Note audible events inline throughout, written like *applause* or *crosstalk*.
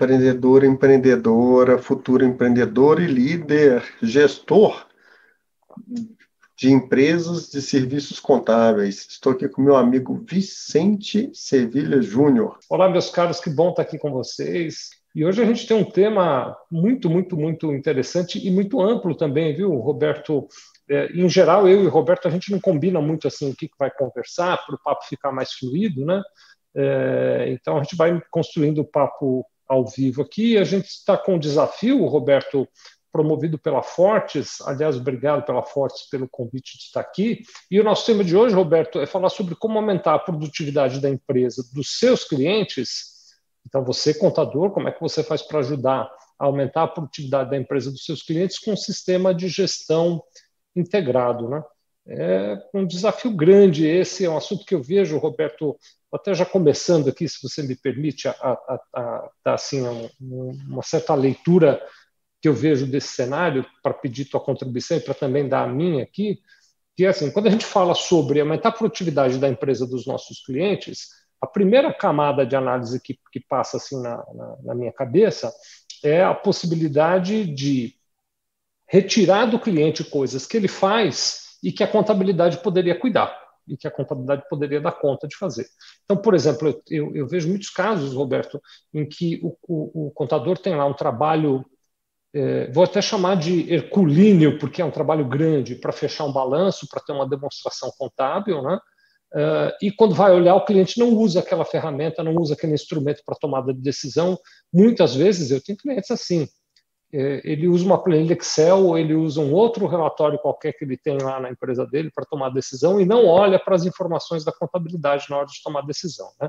empreendedor, empreendedora, futuro empreendedor e líder, gestor de empresas de serviços contábeis. Estou aqui com meu amigo Vicente Sevilha Júnior. Olá, meus caros, que bom estar aqui com vocês. E hoje a gente tem um tema muito, muito, muito interessante e muito amplo também, viu, Roberto? É, em geral, eu e o Roberto, a gente não combina muito assim o que vai conversar para o papo ficar mais fluido, né? É, então a gente vai construindo o papo ao vivo aqui. A gente está com um desafio, Roberto, promovido pela Fortes. Aliás, obrigado pela Fortes pelo convite de estar aqui. E o nosso tema de hoje, Roberto, é falar sobre como aumentar a produtividade da empresa, dos seus clientes. Então, você, contador, como é que você faz para ajudar a aumentar a produtividade da empresa dos seus clientes com um sistema de gestão integrado, né? É um desafio grande esse, é um assunto que eu vejo, Roberto, até já começando aqui, se você me permite, a, a, a dar assim, uma certa leitura que eu vejo desse cenário para pedir tua contribuição e para também dar a minha aqui, que é assim, quando a gente fala sobre aumentar a produtividade da empresa dos nossos clientes, a primeira camada de análise que, que passa assim na, na, na minha cabeça é a possibilidade de retirar do cliente coisas que ele faz e que a contabilidade poderia cuidar e que a contabilidade poderia dar conta de fazer. Então, por exemplo, eu, eu vejo muitos casos, Roberto, em que o, o, o contador tem lá um trabalho é, vou até chamar de herculíneo, porque é um trabalho grande para fechar um balanço, para ter uma demonstração contábil, né? Uh, e quando vai olhar, o cliente não usa aquela ferramenta, não usa aquele instrumento para tomada de decisão. Muitas vezes eu tenho clientes assim. É, ele usa uma planilha Excel ou ele usa um outro relatório qualquer que ele tem lá na empresa dele para tomar decisão e não olha para as informações da contabilidade na hora de tomar decisão. Né?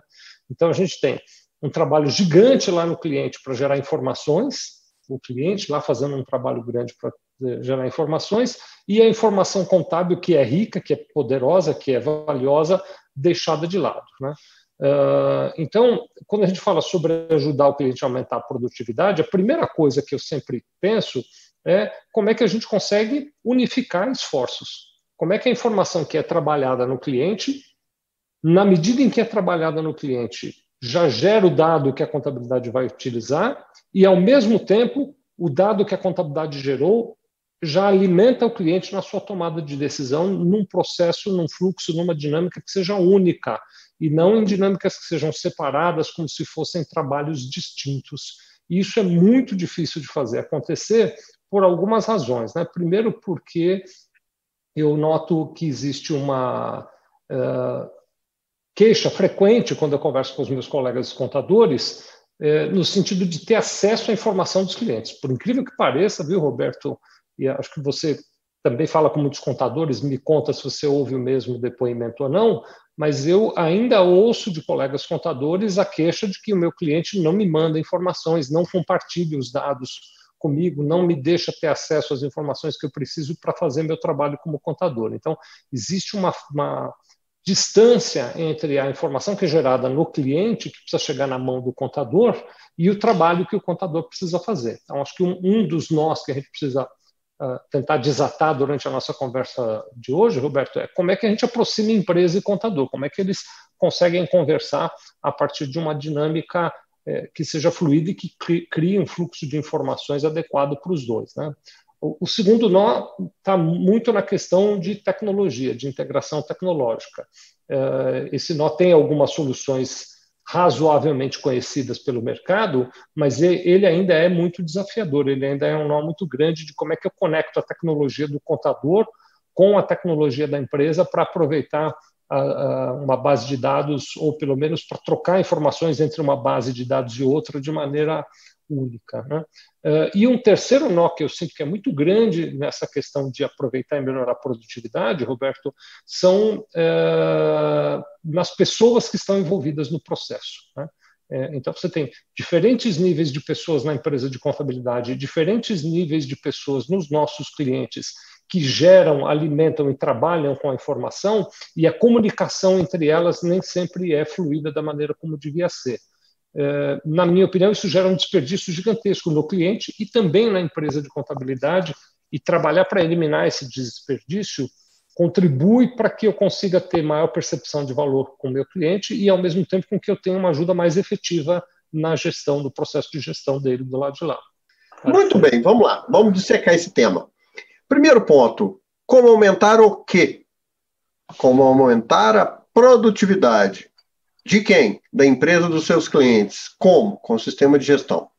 Então a gente tem um trabalho gigante lá no cliente para gerar informações, o cliente lá fazendo um trabalho grande para eh, gerar informações e a informação contábil que é rica, que é poderosa, que é valiosa, deixada de lado. Né? Uh, então, quando a gente fala sobre ajudar o cliente a aumentar a produtividade, a primeira coisa que eu sempre penso é como é que a gente consegue unificar esforços. Como é que a informação que é trabalhada no cliente, na medida em que é trabalhada no cliente, já gera o dado que a contabilidade vai utilizar e, ao mesmo tempo, o dado que a contabilidade gerou já alimenta o cliente na sua tomada de decisão num processo, num fluxo, numa dinâmica que seja única e não em dinâmicas que sejam separadas como se fossem trabalhos distintos. E isso é muito difícil de fazer acontecer por algumas razões. Né? Primeiro, porque eu noto que existe uma uh, queixa frequente quando eu converso com os meus colegas contadores é, no sentido de ter acesso à informação dos clientes. Por incrível que pareça, viu, Roberto? E acho que você também fala com muitos contadores, me conta se você ouve o mesmo depoimento ou não, mas eu ainda ouço de colegas contadores a queixa de que o meu cliente não me manda informações, não compartilha os dados comigo, não me deixa ter acesso às informações que eu preciso para fazer meu trabalho como contador. Então, existe uma, uma distância entre a informação que é gerada no cliente, que precisa chegar na mão do contador, e o trabalho que o contador precisa fazer. Então, acho que um, um dos nós que a gente precisa uh, tentar desatar durante a nossa conversa de hoje, Roberto, é como é que a gente aproxima empresa e contador, como é que eles conseguem conversar a partir de uma dinâmica eh, que seja fluida e que crie um fluxo de informações adequado para os dois. Né? O, segundo nó está muito na questão de tecnologia, de integração tecnológica. É, esse nó tem algumas soluções razoavelmente conhecidas pelo mercado, mas ele ainda é muito desafiador, ele ainda é um nó muito grande de como é que eu conecto a tecnologia do contador com a tecnologia da empresa para aproveitar uma base de dados, ou pelo menos para trocar informações entre uma base de dados e outra de maneira única. Né? Uh, e um terceiro nó que eu sinto que é muito grande nessa questão de aproveitar e melhorar a produtividade, Roberto, são uh, pessoas que estão envolvidas no processo. Né? É, então, você tem diferentes níveis de pessoas na empresa de contabilidade, diferentes níveis de pessoas nos nossos clientes que geram, alimentam e trabalham com a informação, e a comunicação entre elas nem sempre é fluida da maneira como devia ser. É, na minha opinião, isso gera um desperdício gigantesco no cliente e também na empresa de contabilidade, e trabalhar para eliminar esse desperdício contribui para que eu consiga ter maior percepção de valor com o meu cliente e, ao mesmo tempo, com que eu tenha uma ajuda mais efetiva na gestão, no processo de gestão dele do lado de lá. Muito bem, vamos lá, vamos dissecar esse tema. Primeiro ponto, como aumentar o quê? Como aumentar a produtividade. De quem? Da empresa dos seus clientes. Como? Com o sistema de gestão.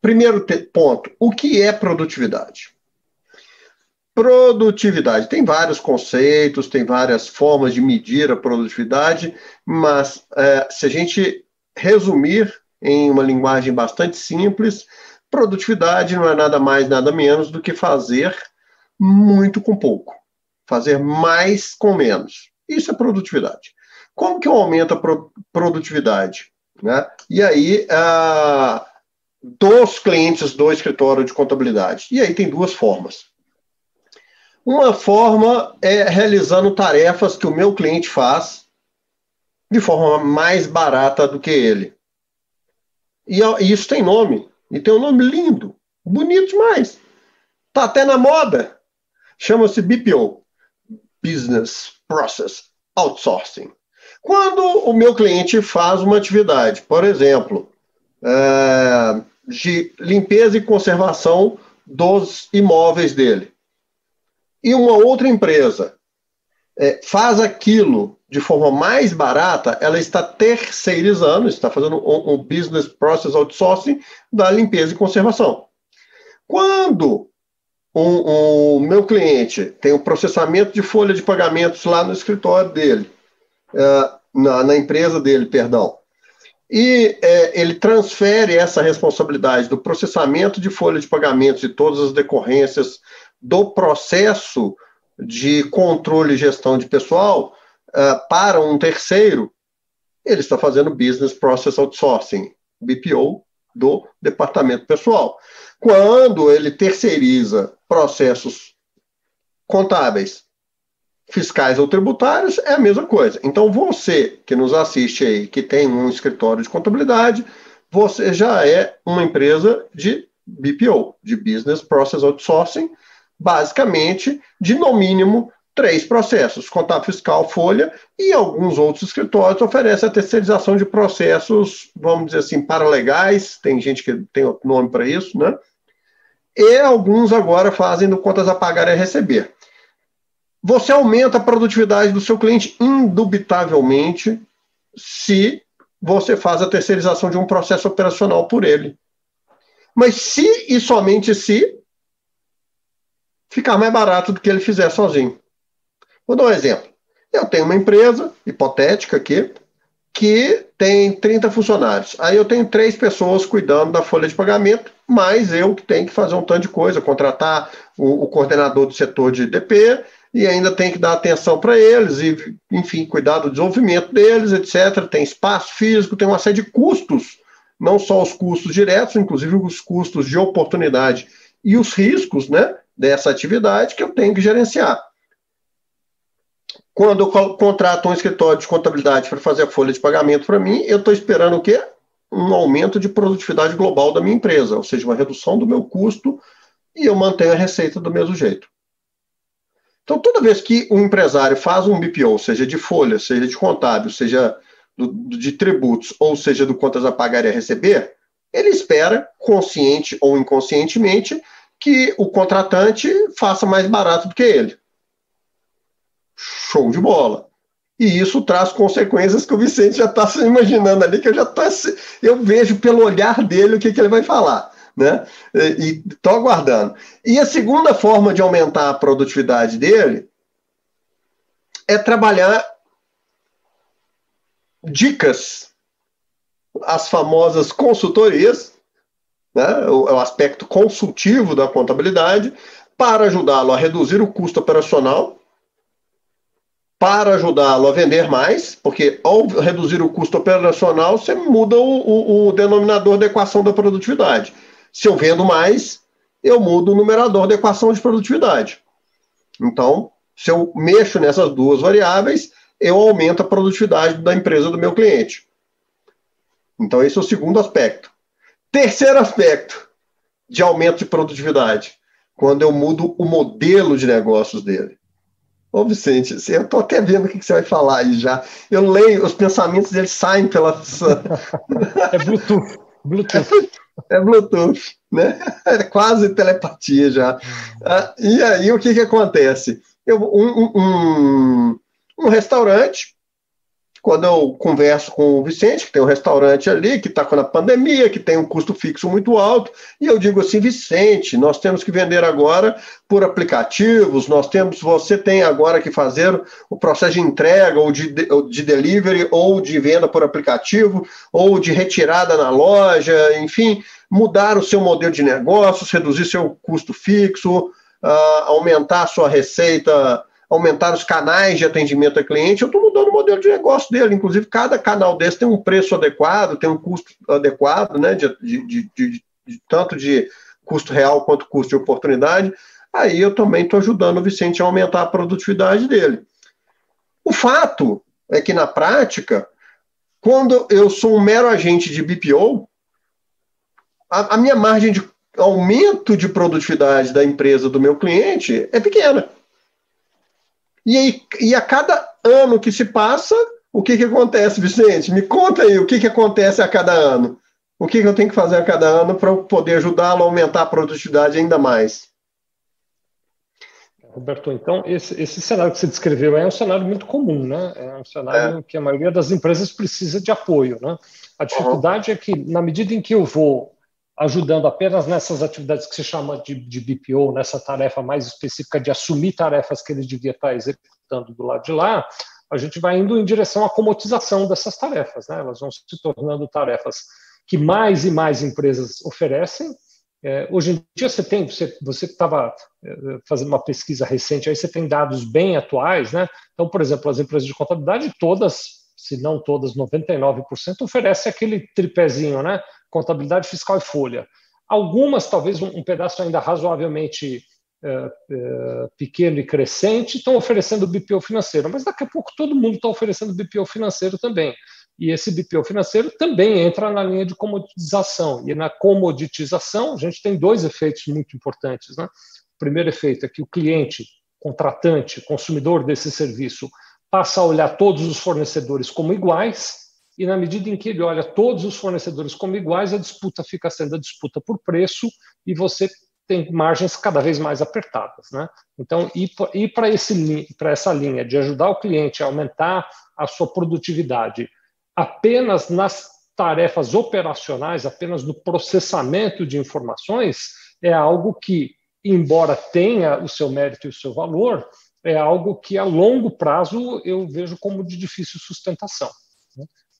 Primeiro ponto, o que é produtividade? Produtividade. Tem vários conceitos, tem várias formas de medir a produtividade, mas é, se a gente resumir em uma linguagem bastante simples, produtividade não é nada mais, nada menos do que fazer muito com pouco. Fazer mais com menos. Isso é produtividade. Como que eu aumento a produtividade? Né? E aí, ah, dos clientes do escritório de contabilidade. E aí tem duas formas. Uma forma é realizando tarefas que o meu cliente faz de forma mais barata do que ele. E isso tem nome. E tem um nome lindo, bonito demais. Tá até na moda. Chama-se BPO Business Process Outsourcing. Quando o meu cliente faz uma atividade, por exemplo, é, de limpeza e conservação dos imóveis dele. E uma outra empresa é, faz aquilo de forma mais barata, ela está terceirizando, está fazendo um, um business process outsourcing da limpeza e conservação. Quando o um, meu cliente tem o processamento de folha de pagamentos lá no escritório dele, na, na, empresa dele, perdão, e é, ele transfere essa responsabilidade do processamento de folha de pagamentos e todas as decorrências do processo de controle e gestão de pessoal uh, para um terceiro, ele está fazendo Business Process Outsourcing, BPO, do departamento pessoal. Quando ele terceiriza processos contábeis fiscais ou tributários, é a mesma coisa. Então, você que nos assiste aí, que tem um escritório de contabilidade, você já é uma empresa de BPO, de Business Process Outsourcing, basicamente de no mínimo três processos: contábil fiscal, folha, e alguns outros escritórios oferecem a terceirização de processos, vamos dizer assim, paralegais, tem gente que tem outro nome para isso, né? E alguns agora fazem do contas a pagar e a receber. Você aumenta a produtividade do seu cliente indubitavelmente se você faz a terceirização de um processo operacional por ele. Mas se e somente se ficar mais barato do que ele fizer sozinho. Vou dar um exemplo. Eu tenho uma empresa hipotética aqui que tem 30 funcionários. Aí eu tenho três pessoas cuidando da folha de pagamento, mais eu que tenho que fazer um tanto de coisa, contratar o, o coordenador do setor de DP, e ainda tem que dar atenção para eles e, enfim, cuidar do desenvolvimento deles, etc. Tem espaço físico, tem uma série de custos, não só os custos diretos, inclusive os custos de oportunidade e os riscos, né, dessa atividade que eu tenho que gerenciar. Quando eu contrato um escritório de contabilidade para fazer a folha de pagamento para mim, eu estou esperando o quê? Um aumento de produtividade global da minha empresa, ou seja, uma redução do meu custo e eu mantenho a receita do mesmo jeito. Então, toda vez que um empresário faz um BPO, seja de folha, seja de contábil, seja do, de tributos, ou seja do contas a pagar e a receber, ele espera, consciente ou inconscientemente, que o contratante faça mais barato do que ele. Show de bola. E isso traz consequências que o Vicente já está se imaginando ali, que eu já tô, eu vejo pelo olhar dele o que, que ele vai falar né? E estou aguardando. E a segunda forma de aumentar a produtividade dele é trabalhar dicas, as famosas consultorias, né? o, o aspecto consultivo da contabilidade, para ajudá-lo a reduzir o custo operacional, para ajudá-lo a vender mais, porque ao reduzir o custo operacional, você muda o, o, o denominador da equação da produtividade. Se eu vendo mais, eu mudo o numerador da equação de produtividade. Então, se eu mexo nessas duas variáveis, eu aumento a produtividade da empresa do meu cliente. Então, esse é o segundo aspecto. Terceiro aspecto de aumento de produtividade, quando eu mudo o modelo de negócios dele. Ô, Vicente, eu estou até vendo o que você vai falar aí já. Eu leio, os pensamentos dele saem pela. *laughs* é Bluetooth. Bluetooth. É, Bluetooth, né? *laughs* É quase telepatia já. Ah, e aí, o que, que acontece? Eu, um, um, um restaurante quando eu converso com o Vicente, que tem um restaurante ali, que está com a pandemia, que tem um custo fixo muito alto, e eu digo assim, Vicente, nós temos que vender agora por aplicativos, nós temos, você tem agora que fazer o processo de entrega, ou de, de delivery, ou de venda por aplicativo, ou de retirada na loja, enfim, mudar o seu modelo de negócios, reduzir seu custo fixo, uh, aumentar a sua receita aumentar os canais de atendimento a cliente, eu estou mudando o modelo de negócio dele. Inclusive, cada canal desse tem um preço adequado, tem um custo adequado, né, de, de, de, de tanto de custo real quanto custo de oportunidade. Aí eu também estou ajudando o Vicente a aumentar a produtividade dele. O fato é que, na prática, quando eu sou um mero agente de BPO, a, a minha margem de aumento de produtividade da empresa do meu cliente é pequena. E, aí, e a cada ano que se passa, o que, que acontece, Vicente? Me conta aí o que, que acontece a cada ano. O que, que eu tenho que fazer a cada ano para poder ajudá-lo a aumentar a produtividade ainda mais? Roberto, então, esse, esse, cenário que você descreveu é um cenário muito comum, né? É um cenário é. que a maioria das empresas precisa de apoio, né? A dificuldade uhum. é que, na medida em que eu vou ajudando apenas nessas atividades que se chama de, de BPO, nessa tarefa mais específica de assumir tarefas que ele devia estar executando do lado de lá, a gente vai indo em direção à comotização dessas tarefas, né? Elas vão se tornando tarefas que mais e mais empresas oferecem. É, hoje em dia você tem, você estava é, fazendo uma pesquisa recente, aí você tem dados bem atuais, né? Então, por exemplo, as empresas de contabilidade todas, se não todas, 99% oferecem aquele tripézinho, né? Contabilidade fiscal e folha. Algumas, talvez um, um pedaço ainda razoavelmente é, é, pequeno e crescente, estão oferecendo BPO financeiro, mas daqui a pouco todo mundo está oferecendo BPO financeiro também. E esse BPO financeiro também entra na linha de comoditização. E na comoditização, a gente tem dois efeitos muito importantes. Né? O primeiro efeito é que o cliente, contratante, consumidor desse serviço, passa a olhar todos os fornecedores como iguais, e na medida em que ele olha todos os fornecedores como iguais, a disputa fica sendo a disputa por preço e você tem margens cada vez mais apertadas. Né? Então, ir para essa linha de ajudar o cliente a aumentar a sua produtividade apenas nas tarefas operacionais, apenas no processamento de informações, é algo que, embora tenha o seu mérito e o seu valor, é algo que a longo prazo eu vejo como de difícil sustentação.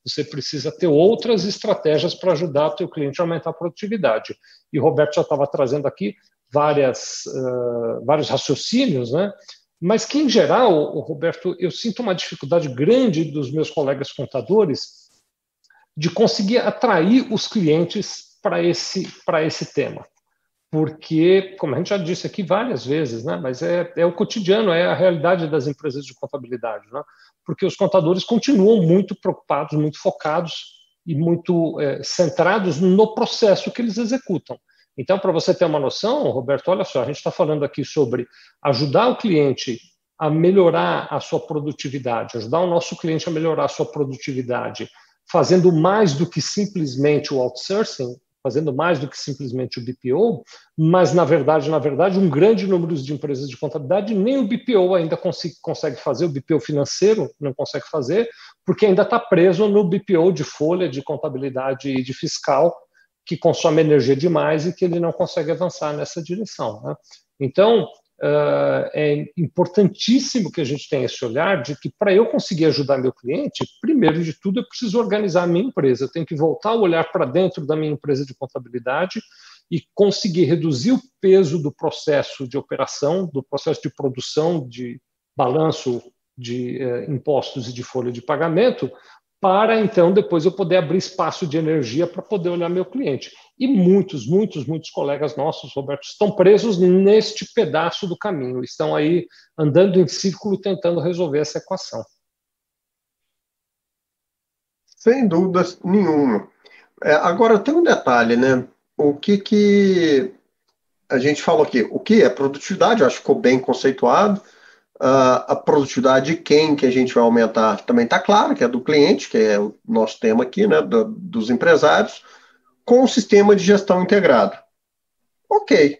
Você precisa ter outras estratégias para ajudar o teu cliente a aumentar a produtividade. E o Roberto já estava trazendo aqui várias, uh, vários raciocínios, né? mas que, em geral, o Roberto, eu sinto uma dificuldade grande dos meus colegas contadores de conseguir atrair os clientes para esse, esse tema porque, como a gente já disse aqui várias vezes, né, mas é, é o cotidiano, é a realidade das empresas de contabilidade, né, porque os contadores continuam muito preocupados, muito focados e muito é, centrados no processo que eles executam. Então, para você ter uma noção, Roberto, olha só, a gente está falando aqui sobre ajudar o cliente a melhorar a sua produtividade, ajudar o nosso cliente a melhorar a sua produtividade, fazendo mais do que simplesmente o outsourcing, fazendo mais do que simplesmente o BPO, mas na verdade, na verdade, um grande número de empresas de contabilidade nem o BPO ainda consegue fazer, o BPO financeiro não consegue fazer, porque ainda está preso no BPO de folha, de contabilidade e de fiscal, que consome energia demais e que ele não consegue avançar nessa direção. Né? Então, uh, é importantíssimo que a gente tenha esse olhar de que para eu conseguir ajudar meu cliente, primeiro de tudo eu preciso organizar a minha empresa, eu tenho que voltar o olhar para dentro da minha empresa de contabilidade e conseguir reduzir o peso do processo de operação, do processo de produção, de balanço de eh, impostos e de folha de pagamento, para então depois eu poder abrir espaço de energia para poder olhar meu cliente. E muitos, muitos, muitos colegas nossos, Roberto, estão presos neste pedaço do caminho, estão aí andando em círculo tentando resolver essa equação. Sem dúvida nenhuma. É, agora tem um detalhe, né? O que que a gente falou aqui? O que é produtividade? Eu acho que ficou bem conceituado. A, a produtividade de quem que a gente vai aumentar também está claro, que é do cliente, que é o nosso tema aqui, né, do, dos empresários, com o sistema de gestão integrado. Ok.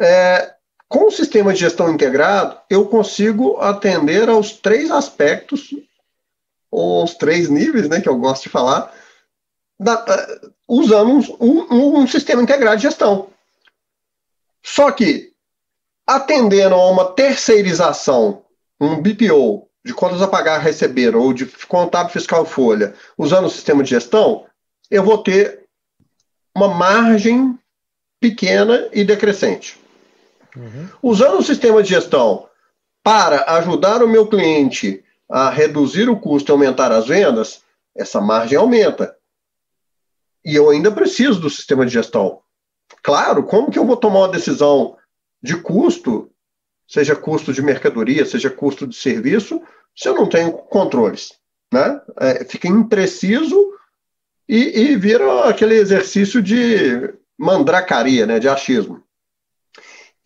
É, com o sistema de gestão integrado, eu consigo atender aos três aspectos, ou aos três níveis, né, que eu gosto de falar, da, usando um, um, um sistema integrado de gestão. Só que atendendo a uma terceirização, um BPO, de contas a pagar receber, ou de contábil fiscal folha, usando o sistema de gestão, eu vou ter uma margem pequena e decrescente. Uhum. Usando o sistema de gestão para ajudar o meu cliente a reduzir o custo e aumentar as vendas, essa margem aumenta. E eu ainda preciso do sistema de gestão. Claro, como que eu vou tomar uma decisão de custo, seja custo de mercadoria, seja custo de serviço, se eu não tenho controles. Né? É, fica impreciso e, e vira aquele exercício de mandracaria, né, de achismo.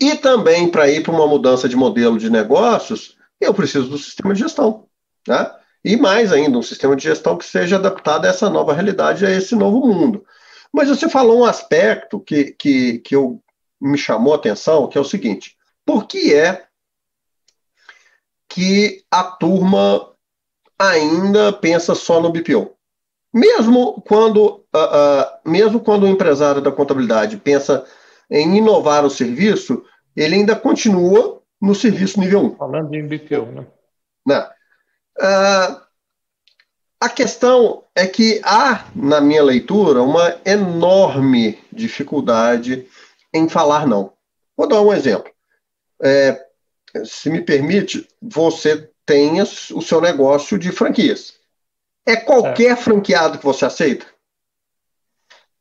E também, para ir para uma mudança de modelo de negócios, eu preciso do sistema de gestão. Né? E mais ainda, um sistema de gestão que seja adaptado a essa nova realidade, a esse novo mundo. Mas você falou um aspecto que, que, que eu me chamou a atenção, que é o seguinte: por que é que a turma ainda pensa só no BPO? Mesmo quando, uh, uh, mesmo quando o empresário da contabilidade pensa em inovar o serviço, ele ainda continua no serviço nível 1. Falando em BPO, né? né? Uh, a questão é que há, na minha leitura, uma enorme dificuldade em falar não. Vou dar um exemplo. É, se me permite, você tem o seu negócio de franquias. É qualquer é. franqueado que você aceita?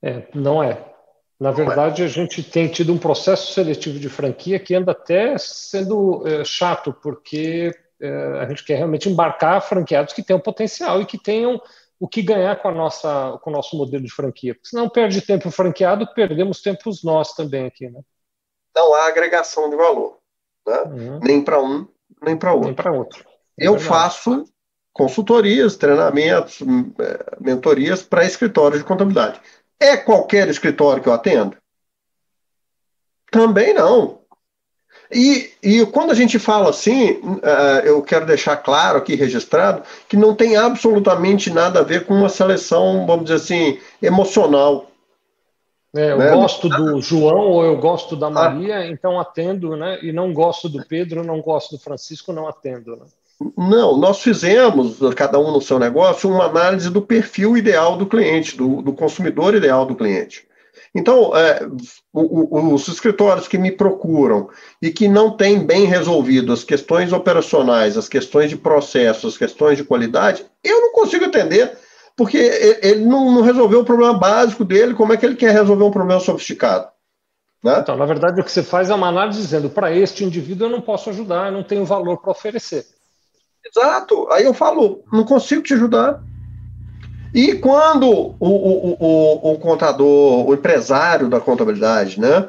É, não é. Na verdade, é. a gente tem tido um processo seletivo de franquia que anda até sendo é, chato, porque é, a gente quer realmente embarcar franqueados que tenham potencial e que tenham o que ganhar com, a nossa, com o nosso modelo de franquia. Porque senão perde tempo o franqueado, perdemos tempos nós também aqui, né? Não há agregação de valor, né? Uhum. nem para um, nem para outro. Nem para outro. É Eu faço consultorias, treinamentos, é, mentorias para escritórios de contabilidade. É qualquer escritório que eu atendo? Também não. E, e quando a gente fala assim, uh, eu quero deixar claro aqui registrado que não tem absolutamente nada a ver com uma seleção, vamos dizer assim, emocional. É, eu né? gosto do João ou eu gosto da ah. Maria, ah. então atendo, né? E não gosto do Pedro, não gosto do Francisco, não atendo. Né? Não, nós fizemos, cada um no seu negócio, uma análise do perfil ideal do cliente, do, do consumidor ideal do cliente. Então, é, o, o, os escritórios que me procuram e que não têm bem resolvido as questões operacionais, as questões de processo, as questões de qualidade, eu não consigo atender, porque ele não, não resolveu o problema básico dele, como é que ele quer resolver um problema sofisticado? Né? Então, na verdade, o que você faz é uma análise dizendo: para este indivíduo eu não posso ajudar, eu não tenho valor para oferecer. Exato. Aí eu falo: não consigo te ajudar. E quando o, o, o, o contador, o empresário da contabilidade, né,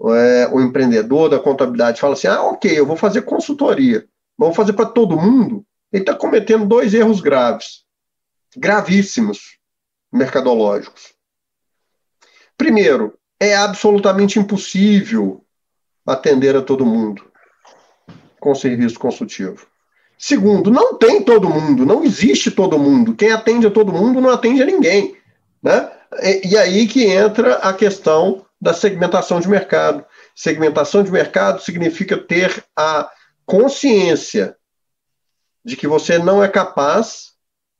é, o empreendedor da contabilidade fala assim: ah, ok, eu vou fazer consultoria, vou fazer para todo mundo, ele está cometendo dois erros graves, gravíssimos, mercadológicos. Primeiro, é absolutamente impossível atender a todo mundo com serviço consultivo. Segundo, não tem todo mundo, não existe todo mundo. Quem atende a todo mundo não atende a ninguém. Né? E, e aí que entra a questão da segmentação de mercado. Segmentação de mercado significa ter a consciência de que você não é capaz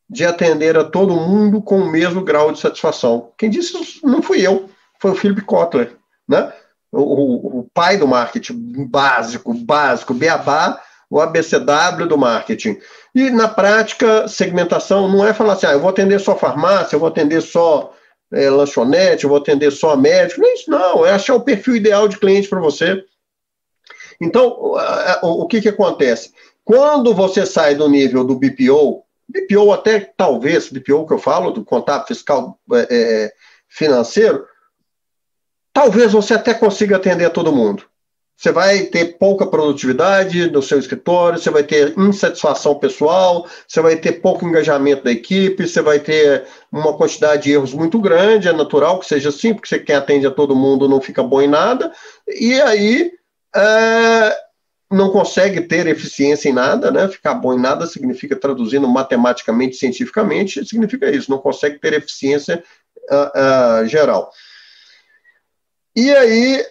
de atender a todo mundo com o mesmo grau de satisfação. Quem disse isso não fui eu, foi o Philip Kotler, né? o, o, o pai do marketing básico, básico, beabá, o ABCW do marketing. E na prática, segmentação não é falar assim, ah, eu vou atender só farmácia, eu vou atender só é, lanchonete, eu vou atender só médico. Não é isso, não. É achar o perfil ideal de cliente para você. Então, o que, que acontece? Quando você sai do nível do BPO, BPO até talvez, BPO que eu falo, do contato fiscal é, é, financeiro, talvez você até consiga atender todo mundo. Você vai ter pouca produtividade no seu escritório, você vai ter insatisfação pessoal, você vai ter pouco engajamento da equipe, você vai ter uma quantidade de erros muito grande, é natural que seja assim, porque você quem atende a todo mundo não fica bom em nada, e aí é, não consegue ter eficiência em nada, né? Ficar bom em nada significa, traduzindo matematicamente, cientificamente, significa isso, não consegue ter eficiência uh, uh, geral. E aí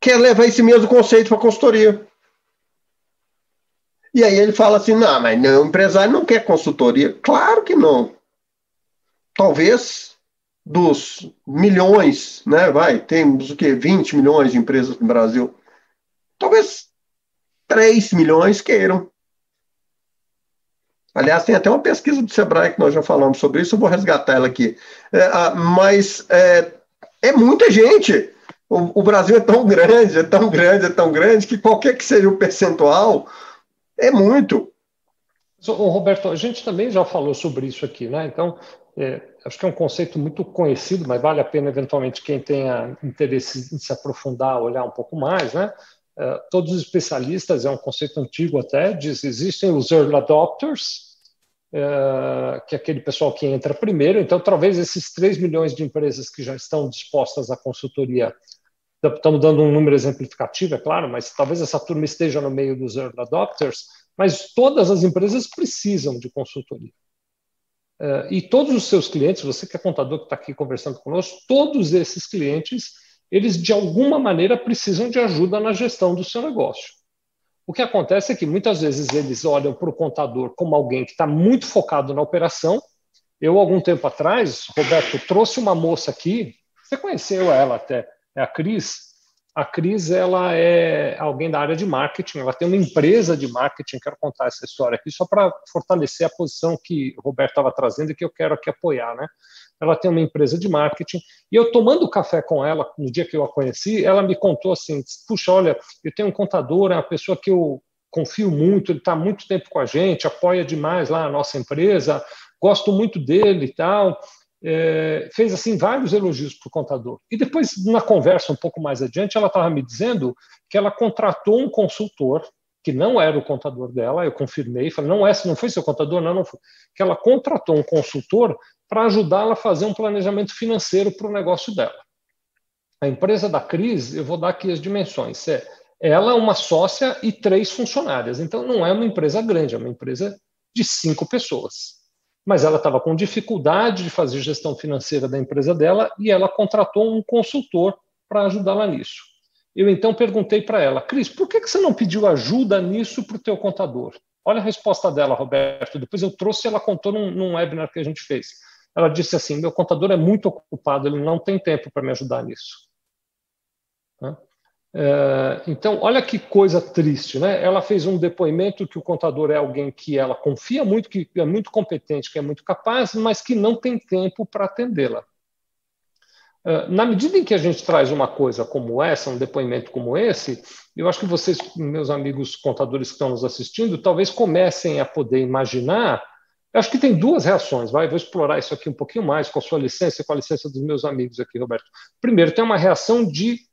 quer levar esse mesmo conceito para a consultoria. E aí ele fala assim: não, mas o empresário não quer consultoria. Claro que não. Talvez dos milhões, né? Vai, temos o quê? 20 milhões de empresas no Brasil. Talvez 3 milhões queiram. Aliás, tem até uma pesquisa do Sebrae que nós já falamos sobre isso, eu vou resgatar ela aqui. É, mas é, é muita gente o, o, Brasil é tão grande, é tão grande, é tão grande, que qualquer que seja o percentual, é muito. Roberto, a gente também já falou sobre isso aqui, né? Então, é, acho que é um conceito muito conhecido, mas vale a pena, eventualmente, quem tenha interesse em se aprofundar, olhar um pouco mais, né? É, todos os especialistas, é um conceito antigo até, diz existem os early adopters, é, que é aquele pessoal que entra primeiro. Então, talvez esses 3 milhões de empresas que já estão dispostas à consultoria estamos dando um número exemplificativo, é claro, mas talvez essa turma esteja no meio dos early adopters, mas todas as empresas precisam de consultoria. Uh, e todos os seus clientes, você que é contador que está aqui conversando conosco, todos esses clientes, eles de alguma maneira precisam de ajuda na gestão do seu negócio. O que acontece é que muitas vezes eles olham para o contador como alguém que está muito focado na operação. Eu, algum tempo atrás, Roberto, trouxe uma moça aqui, você conheceu ela até, é a Cris. A Cris ela é alguém da área de marketing, ela tem uma empresa de marketing. Quero contar essa história aqui só para fortalecer a posição que o Roberto estava trazendo e que eu quero aqui apoiar, né? Ela tem uma empresa de marketing e eu tomando café com ela no dia que eu a conheci, ela me contou assim: puxa, olha, eu tenho um contador, é uma pessoa que eu confio muito, ele está muito tempo com a gente, apoia demais lá a nossa empresa, gosto muito dele e tal é, fez assim vários elogios para o contador. E depois, na conversa um pouco mais adiante, ela estava me dizendo que ela contratou um consultor que não era o contador dela, eu confirmei, falei, não, essa não foi seu contador, não, não foi. Que ela contratou um consultor para ajudá-la a fazer um planejamento financeiro para o negócio dela. A empresa da Cris, eu vou dar aqui as dimensões, é ela é uma sócia e três funcionárias, então não é uma empresa grande, é uma empresa de cinco pessoas mas ela estava com dificuldade de fazer gestão financeira da empresa dela e ela contratou um consultor para ajudá-la nisso. Eu então perguntei para ela, Cris, por que, que você não pediu ajuda nisso para o teu contador? Olha a resposta dela, Roberto. Depois eu trouxe, ela contou num, num webinar que a gente fez. Ela disse assim: meu contador é muito ocupado, ele não tem tempo para me ajudar nisso. É, então, olha que coisa triste, né? Ela fez um depoimento que o contador é alguém que ela confia muito, que é muito competente, que é muito capaz, mas que não tem tempo para atendê-la. É, na medida em que a gente traz uma coisa como essa, um depoimento como esse, eu acho que vocês, meus amigos contadores que estão nos assistindo, talvez comecem a poder imaginar. Eu acho que tem duas reações, vai? Vou explorar isso aqui um pouquinho mais, com a sua licença e com a licença dos meus amigos aqui, Roberto. Primeiro, tem uma reação de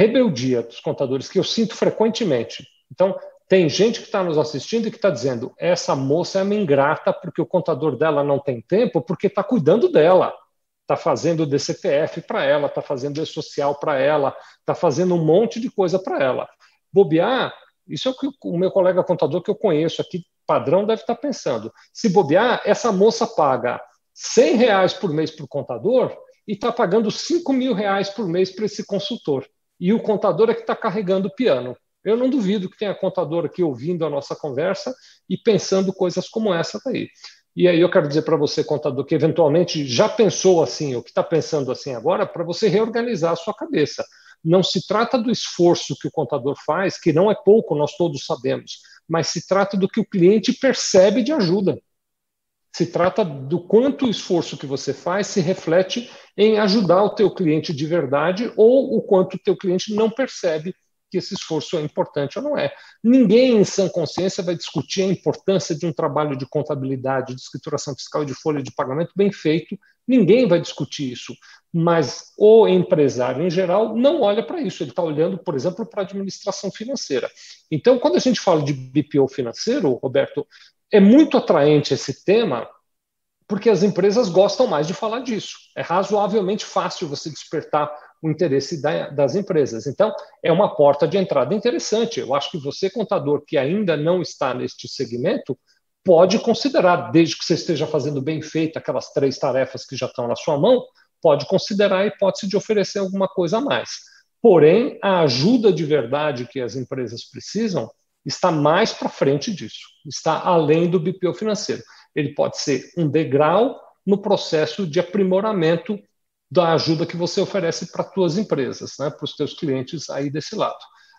rebeldia dos contadores que eu sinto frequentemente. Então, tem gente que está nos assistindo e que está dizendo: essa moça é uma ingrata porque o contador dela não tem tempo, porque está cuidando dela, está fazendo DCPF para ela, está fazendo E-Social para ela, está fazendo um monte de coisa para ela. Bobear, isso é o que o meu colega contador que eu conheço aqui, padrão, deve estar tá pensando. Se bobear, essa moça paga 100 reais por mês para o contador e está pagando 5 mil reais por mês para esse consultor e o contador é que está carregando o piano. Eu não duvido que tenha contador aqui ouvindo a nossa conversa e pensando coisas como essa daí. E aí eu quero dizer para você, contador, que eventualmente já pensou assim, ou que está pensando assim agora, para você reorganizar a sua cabeça. Não se trata do esforço que o contador faz, que não é pouco, nós todos sabemos, mas se trata do que o cliente percebe de ajuda. Se trata do quanto o esforço que você faz se reflete em ajudar o teu cliente de verdade ou o quanto o teu cliente não percebe que esse esforço é importante ou não é. Ninguém em sã consciência vai discutir a importância de um trabalho de contabilidade, de escrituração fiscal e de folha de pagamento bem feito. Ninguém vai discutir isso. Mas o empresário, em geral, não olha para isso. Ele está olhando, por exemplo, para a administração financeira. Então, quando a gente fala de BPO financeiro, Roberto, é muito atraente esse tema porque as empresas gostam mais de falar disso. É razoavelmente fácil você despertar o interesse da, das empresas. Então, é uma porta de entrada interessante. Eu acho que você, contador, que ainda não está neste segmento, pode considerar, desde que você esteja fazendo bem feito aquelas três tarefas que já estão na sua mão, pode considerar a hipótese de oferecer alguma coisa a mais. Porém, a ajuda de verdade que as empresas precisam está mais para frente disso, está além do BPO financeiro ele pode ser um degrau no processo de aprimoramento da ajuda que você oferece para as suas empresas, né, para os seus clientes aí desse lado.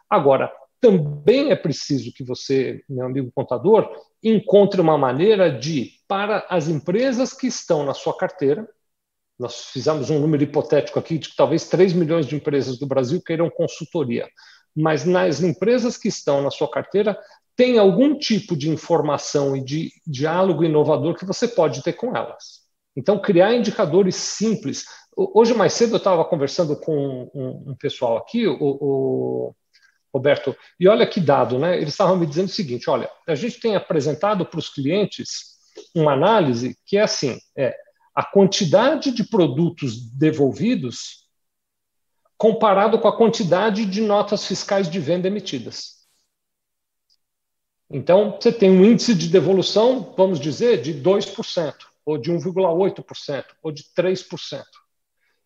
Agora, também é preciso que você, meu amigo contador, encontre uma maneira de, para as empresas que estão na sua carteira, nós fizemos um número hipotético aqui de que talvez 3 milhões de empresas do Brasil queiram consultoria, mas nas empresas que estão na sua carteira, tem algum tipo de informação e de diálogo inovador que você pode ter com elas. Então, criar indicadores simples. Hoje, mais cedo, eu estava conversando com um, um pessoal aqui, o, o, Roberto, e olha que dado, né? Eles estavam me dizendo o seguinte: olha, a gente tem apresentado para os clientes uma análise que é assim: é a quantidade de produtos devolvidos comparado com a quantidade de notas fiscais de venda emitidas. Então, você tem um índice de devolução, vamos dizer, de 2%, ou de 1,8%, ou de 3%.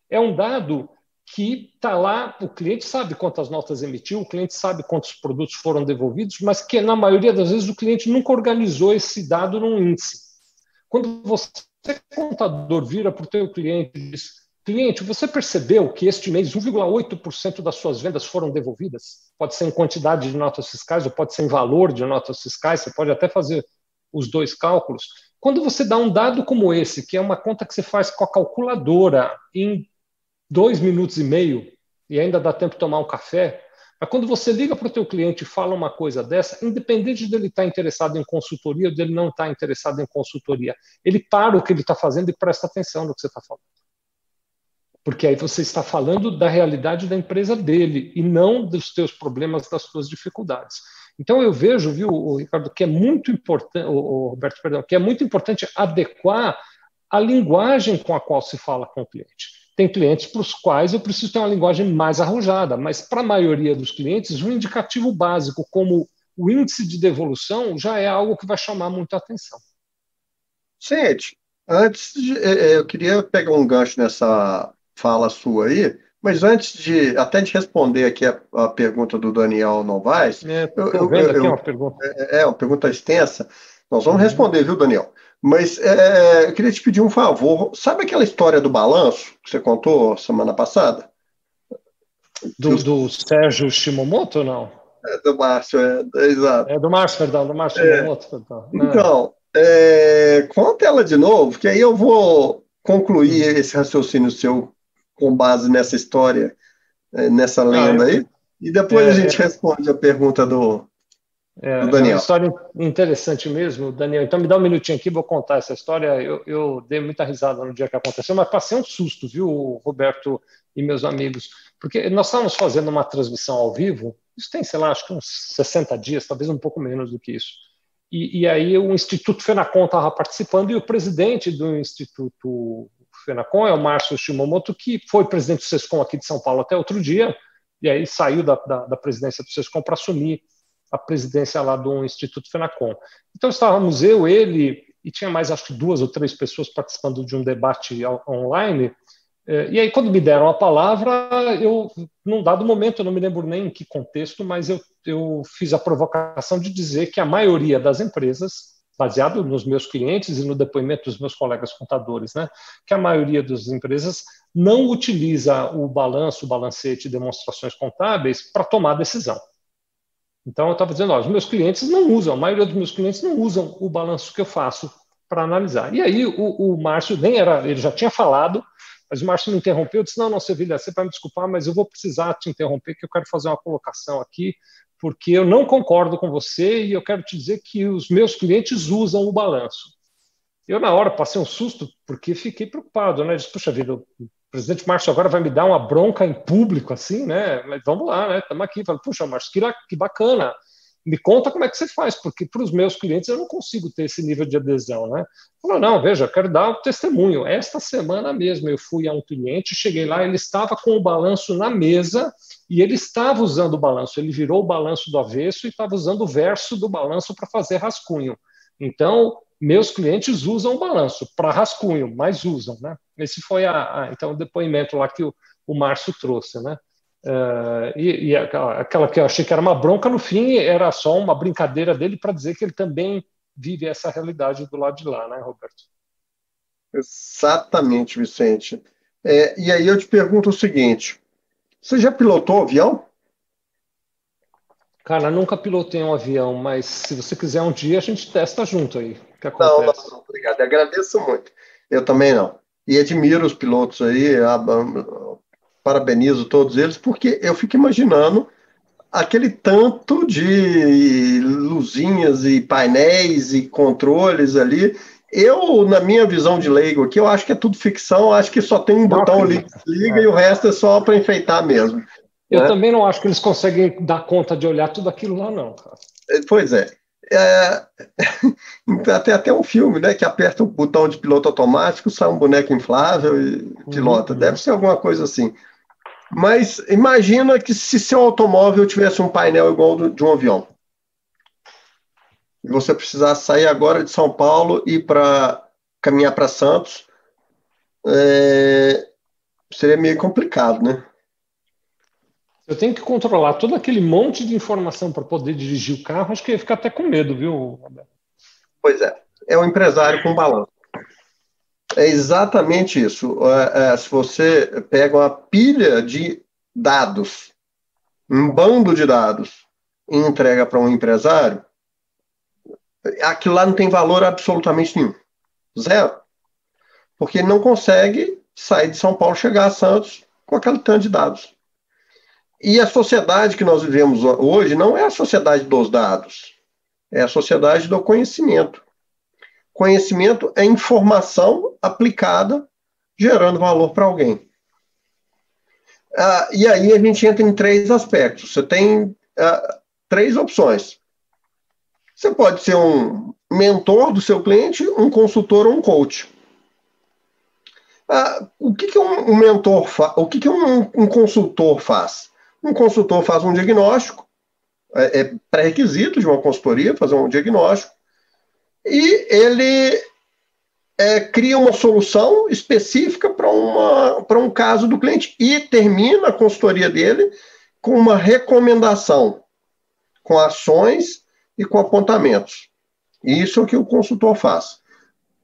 É um dado que está lá, o cliente sabe quantas notas emitiu, o cliente sabe quantos produtos foram devolvidos, mas que, na maioria das vezes, o cliente nunca organizou esse dado num índice. Quando você, contador, vira para o teu cliente e diz, Cliente, você percebeu que este mês 1,8% das suas vendas foram devolvidas? Pode ser em quantidade de notas fiscais ou pode ser em valor de notas fiscais, você pode até fazer os dois cálculos. Quando você dá um dado como esse, que é uma conta que você faz com a calculadora em dois minutos e meio, e ainda dá tempo de tomar um café, mas quando você liga para o teu cliente e fala uma coisa dessa, independente dele estar interessado em consultoria ou dele não estar interessado em consultoria, ele para o que ele está fazendo e presta atenção no que você está falando porque aí você está falando da realidade da empresa dele e não dos teus problemas, das suas dificuldades. Então eu vejo, viu, Ricardo, que é muito importante, o Roberto, perdão, que é muito importante adequar a linguagem com a qual se fala com o cliente. Tem clientes para os quais eu preciso ter uma linguagem mais arrojada, mas para a maioria dos clientes, um indicativo básico como o índice de devolução já é algo que vai chamar muita atenção. Gente, antes é, é, eu queria pegar um gancho nessa fala sua aí, mas antes de até de responder aqui a, a pergunta do Daniel Novaes, é, eu, eu, vendo eu, aqui uma pergunta. É, é, uma pergunta extensa. Nós vamos uhum. responder, viu, Daniel? Mas é, eu queria te pedir um favor. Sabe aquela história do balanço que você contou semana passada? Do, do Sérgio Shimomoto, não? É do Márcio, é, é, exato. É do Márcio, perdão, do Márcio é. Shimomoto, perdão. Então, é, conta ela de novo, que aí eu vou concluir esse raciocínio seu com base nessa história, é, nessa lenda ah, aí. E depois é, a gente é, responde a pergunta do, é, do Daniel. É uma história interessante mesmo, Daniel. Então me dá um minutinho aqui, vou contar essa história. Eu, eu dei muita risada no dia que aconteceu, mas passei um susto, viu, Roberto e meus amigos? Porque nós estávamos fazendo uma transmissão ao vivo, isso tem, sei lá, acho que uns 60 dias, talvez um pouco menos do que isso. E, e aí o Instituto Fenacon estava participando e o presidente do Instituto FENACOM, é o Márcio Shimomoto, que foi presidente do SESCOM aqui de São Paulo até outro dia, e aí saiu da, da, da presidência do SESCOM para assumir a presidência lá do Instituto FENACOM. Então estávamos eu, ele, e tinha mais acho que duas ou três pessoas participando de um debate online, é, e aí, quando me deram a palavra, eu, num dado momento, eu não me lembro nem em que contexto, mas eu, eu fiz a provocação de dizer que a maioria das empresas baseado nos meus clientes e no depoimento dos meus colegas contadores, né, que a maioria das empresas não utiliza o balanço, o balancete, demonstrações contábeis para tomar decisão. Então, eu estava dizendo, ó, os meus clientes não usam, a maioria dos meus clientes não usam o balanço que eu faço para analisar. E aí, o, o Márcio nem era, ele já tinha falado, Mas o Márcio me interrompeu, eu disse, não, não, Sevilha, você vai me desculpar, mas eu vou precisar te interromper, que eu quero fazer uma colocação aqui, porque eu não concordo com você e eu quero te dizer que os meus clientes usam o balanço. Eu, na hora, passei um susto, porque fiquei preocupado, né? Disse, puxa vida, o presidente Márcio agora vai me dar uma bronca em público, assim, né? Mas vamos lá, né? Estamos aqui. Falei, puxa, Márcio, que, que bacana. Me conta como é que você faz, porque para os meus clientes eu não consigo ter esse nível de adesão, né? Falou, não, veja, eu quero dar um testemunho. Esta semana mesmo eu fui a um cliente, cheguei lá, ele estava com o balanço na mesa e ele estava usando o balanço. Ele virou o balanço do avesso e estava usando o verso do balanço para fazer rascunho. Então, meus clientes usam o balanço para rascunho, mas usam, né? Esse foi a, a, então o depoimento lá que o, o Márcio trouxe, né? Uh, e, e aquela, aquela, que eu achei que era uma bronca no fim era só uma brincadeira dele para dizer que ele também vive essa realidade do lado de lá, né, Roberto? Exatamente, Vicente. É, e aí eu te pergunto o seguinte: você já pilotou avião? Cara, nunca pilotei um avião, mas se você quiser um dia, a gente testa junto aí. não, não, não, obrigado. Eu agradeço muito. Eu também não. E admiro os pilotos aí, parabenizo todos eles, porque eu fico imaginando aquele tanto de luzinhas e painéis e controles ali. Eu, na minha visão de leigo aqui, eu acho que é tudo ficção, acho que só tem um botão liga, liga é. e o resto é só para enfeitar mesmo. Eu né? também não acho que eles conseguem dar conta de olhar tudo aquilo lá, não. Cara. É, pois é. é... *laughs* Tem até um filme, né? Que aperta o botão de piloto automático, sai um boneco inflável e pilota. Uhum. Deve ser alguma coisa assim. Mas imagina que se seu automóvel tivesse um painel igual de um avião. E você precisasse sair agora de São Paulo e para caminhar para Santos, é... seria meio complicado, né? Eu tenho que controlar todo aquele monte de informação para poder dirigir o carro, acho que ia ficar até com medo, viu, Pois é, é um empresário com balanço. É exatamente isso. É, é, se você pega uma pilha de dados, um bando de dados, e entrega para um empresário, aquilo lá não tem valor absolutamente nenhum. Zero. Porque ele não consegue sair de São Paulo chegar a Santos com aquele tanto de dados. E a sociedade que nós vivemos hoje não é a sociedade dos dados, é a sociedade do conhecimento. Conhecimento é informação aplicada, gerando valor para alguém. Ah, e aí a gente entra em três aspectos. Você tem ah, três opções. Você pode ser um mentor do seu cliente, um consultor ou um coach. Ah, o que, que um, mentor faz? O que, que um, um consultor faz? Um consultor faz um diagnóstico, é, é pré-requisito de uma consultoria fazer um diagnóstico, e ele é, cria uma solução específica para um caso do cliente e termina a consultoria dele com uma recomendação, com ações e com apontamentos. Isso é o que o consultor faz.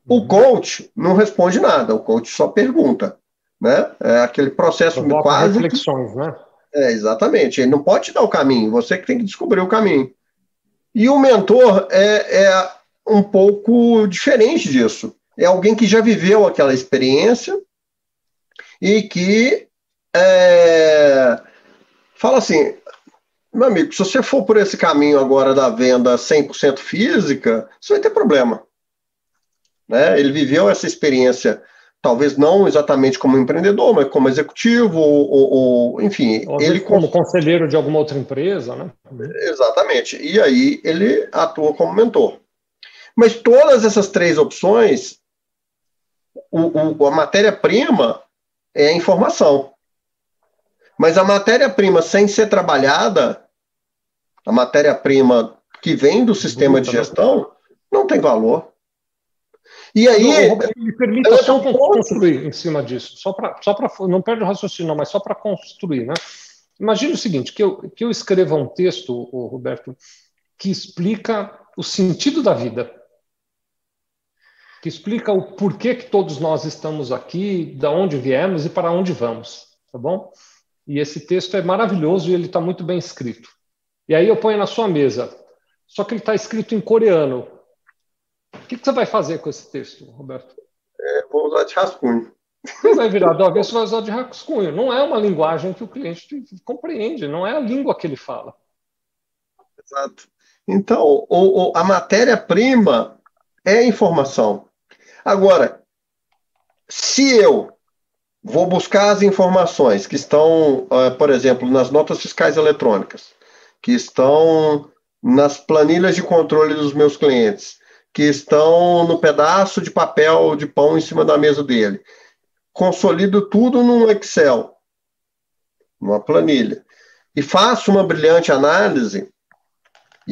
O uhum. coach não responde nada, o coach só pergunta. Né? É aquele processo quase. Reflexões, né? É, exatamente. Ele não pode te dar o caminho, você que tem que descobrir o caminho. E o mentor é, é um pouco diferente disso. É alguém que já viveu aquela experiência e que é, fala assim: meu amigo, se você for por esse caminho agora da venda 100% física, você vai ter problema. Né? Ele viveu essa experiência talvez não exatamente como empreendedor, mas como executivo, ou, ou, ou enfim. Ou ele como conselheiro de alguma outra empresa, né? Exatamente. E aí ele atua como mentor. Mas todas essas três opções, o, o, a matéria-prima é a informação. Mas a matéria-prima sem ser trabalhada, a matéria-prima que vem do sistema de gestão, não tem valor. E aí. Não, me permita só construir em cima disso, só para. Só não perde o raciocínio, mas só para construir. Né? Imagine o seguinte: que eu, que eu escreva um texto, Roberto, que explica o sentido da vida, que explica o porquê que todos nós estamos aqui, da onde viemos e para onde vamos, tá bom? E esse texto é maravilhoso e ele está muito bem escrito. E aí eu ponho na sua mesa. Só que ele está escrito em coreano. O que, que, você vai fazer com esse texto, Roberto? É, vou usar de rascunho. Você vai virar do avesso vai usar de rascunho. Não é uma linguagem que o cliente compreende, não é a língua que ele fala. Exato. Então, o, o, a matéria-prima é informação. Agora, se eu vou buscar as informações que estão, uh, por exemplo, nas notas fiscais eletrônicas, que estão nas planilhas de controle dos meus clientes, que estão no pedaço de papel de pão em cima da mesa dele. Consolido tudo num Excel, numa planilha, e faço uma brilhante análise,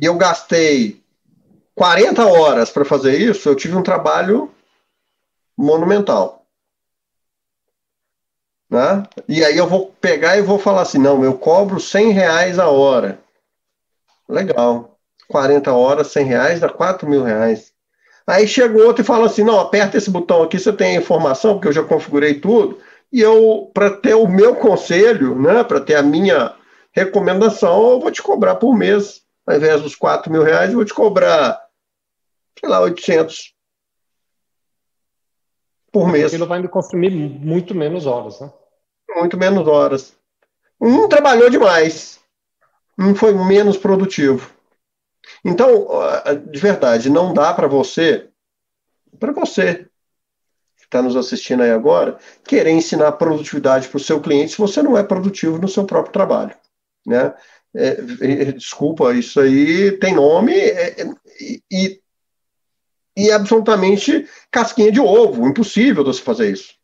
e eu gastei 40 horas para fazer isso, eu tive um trabalho monumental. Né? E aí eu vou pegar e vou falar assim, não, eu cobro 100 reais a hora. Legal. 40 horas, 100 reais, dá 4 mil reais. Aí chega outro e fala assim, não, aperta esse botão aqui, você tem a informação, porque eu já configurei tudo, e eu, para ter o meu conselho, né, para ter a minha recomendação, eu vou te cobrar por mês, ao invés dos 4 mil reais, eu vou te cobrar, sei lá, 800 por mês. Aquilo vai me consumir muito menos horas, né? Muito menos horas. Um trabalhou demais, um foi menos produtivo. Então, de verdade, não dá para você, para você que está nos assistindo aí agora, querer ensinar produtividade para o seu cliente se você não é produtivo no seu próprio trabalho, né? É, desculpa, isso aí tem nome é, é, e, e absolutamente casquinha de ovo, impossível você fazer isso.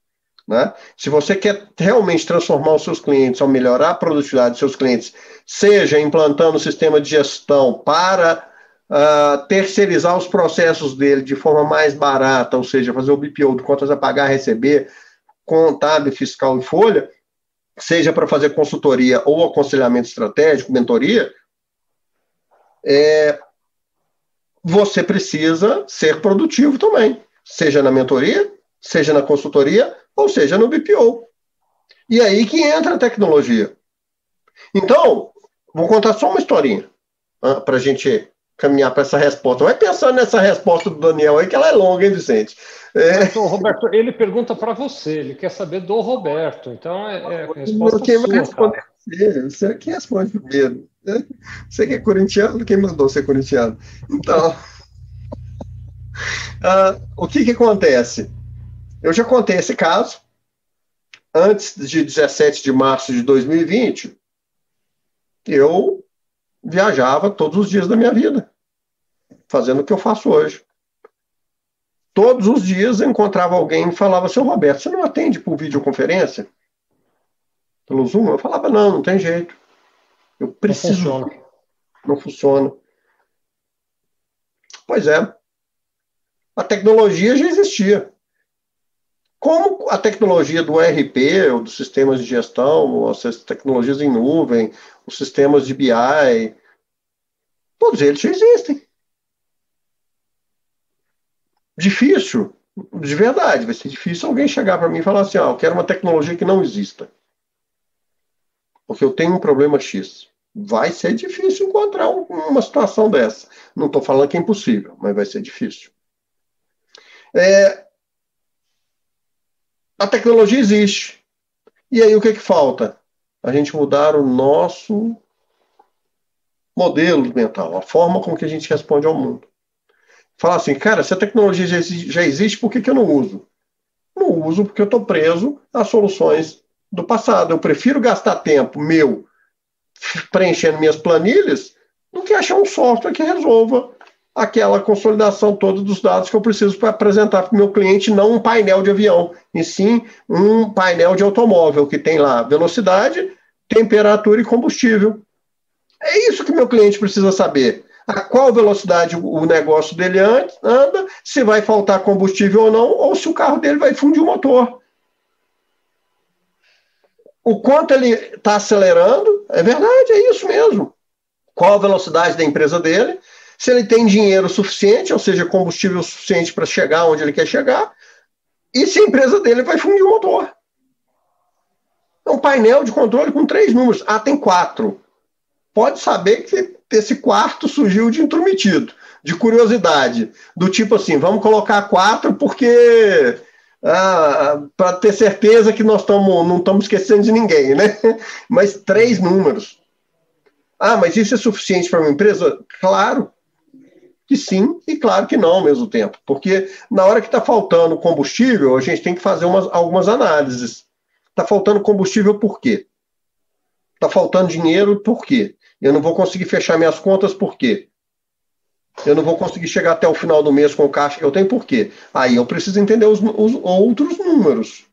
Né? Se você quer realmente transformar os seus clientes ou melhorar a produtividade dos seus clientes, seja implantando um sistema de gestão para uh, terceirizar os processos dele de forma mais barata, ou seja, fazer o BPO de contas a pagar, receber, contábil, fiscal e folha, seja para fazer consultoria ou aconselhamento estratégico, mentoria, é, você precisa ser produtivo também, seja na mentoria, seja na consultoria ou seja no BPO. E aí que entra a tecnologia. Então, vou contar só uma historinha ah, para a gente caminhar para essa resposta. Vai pensando nessa resposta do Daniel aí, que ela é longa, hein, Vicente? É... Então, Roberto, ele pergunta para você, ele quer saber do Roberto. Então, é, é a resposta quem vai responder você, você que responde primeiro. Né? Você que é corintiano, quem mandou ser corintiano? Então, uh, *laughs* o que que acontece? Eu já contei esse caso. Antes de 17 de março de 2020, eu viajava todos os dias da minha vida, fazendo o que eu faço hoje. Todos os dias eu encontrava alguém e falava, seu Roberto, você não atende por videoconferência? Pelo Zoom? Eu falava, não, não tem jeito. Eu preciso. Não funciona. Não funciona. Pois é. A tecnologia já existia. Como a tecnologia do ERP, ou dos sistemas de gestão, as tecnologias em nuvem, os sistemas de BI, todos eles já existem. Difícil, de verdade, vai ser difícil alguém chegar para mim e falar assim: ah, eu quero uma tecnologia que não exista. Porque eu tenho um problema X. Vai ser difícil encontrar uma situação dessa. Não estou falando que é impossível, mas vai ser difícil. É, a tecnologia existe. E aí o que, que falta? A gente mudar o nosso modelo mental, a forma com que a gente responde ao mundo. Falar assim, cara, se a tecnologia já existe, por que, que eu não uso? Não uso porque eu estou preso às soluções do passado. Eu prefiro gastar tempo meu preenchendo minhas planilhas do que achar um software que resolva aquela consolidação toda dos dados que eu preciso para apresentar para o meu cliente, não um painel de avião, e sim um painel de automóvel que tem lá velocidade, temperatura e combustível. É isso que meu cliente precisa saber. A qual velocidade o negócio dele anda, se vai faltar combustível ou não, ou se o carro dele vai fundir o motor. O quanto ele está acelerando, é verdade, é isso mesmo. Qual a velocidade da empresa dele, se ele tem dinheiro suficiente, ou seja, combustível suficiente para chegar onde ele quer chegar, e se a empresa dele vai fundir o motor. É um painel de controle com três números. Ah, tem quatro. Pode saber que esse quarto surgiu de intrometido, de curiosidade, do tipo assim, vamos colocar quatro porque ah, para ter certeza que nós tamo, não estamos esquecendo de ninguém, né? *laughs* Mas três números. Ah, mas isso é suficiente para uma empresa? Claro que sim e claro que não ao mesmo tempo. Porque na hora que está faltando combustível, a gente tem que fazer umas, algumas análises. Está faltando combustível por quê? Está faltando dinheiro por quê? Eu não vou conseguir fechar minhas contas por quê? Eu não vou conseguir chegar até o final do mês com o caixa que eu tenho, por quê? Aí eu preciso entender os, os outros números.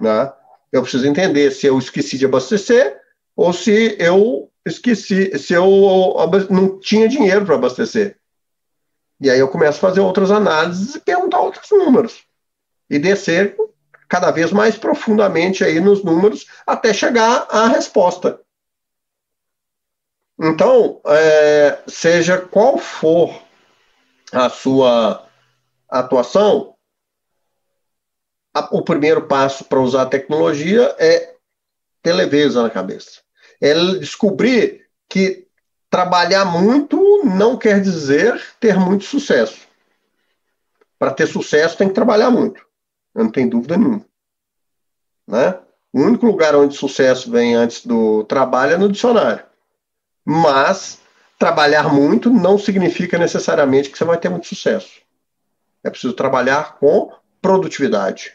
Né? Eu preciso entender se eu esqueci de abastecer ou se eu esqueci, se eu não tinha dinheiro para abastecer. E aí eu começo a fazer outras análises e perguntar outros números. E descer cada vez mais profundamente aí nos números até chegar à resposta. Então, é, seja qual for a sua atuação, a, o primeiro passo para usar a tecnologia é ter leveza na cabeça. É descobrir que trabalhar muito não quer dizer ter muito sucesso. Para ter sucesso tem que trabalhar muito. Eu não tenho dúvida nenhuma. Né? O único lugar onde sucesso vem antes do trabalho é no dicionário. Mas trabalhar muito não significa necessariamente que você vai ter muito sucesso. É preciso trabalhar com produtividade.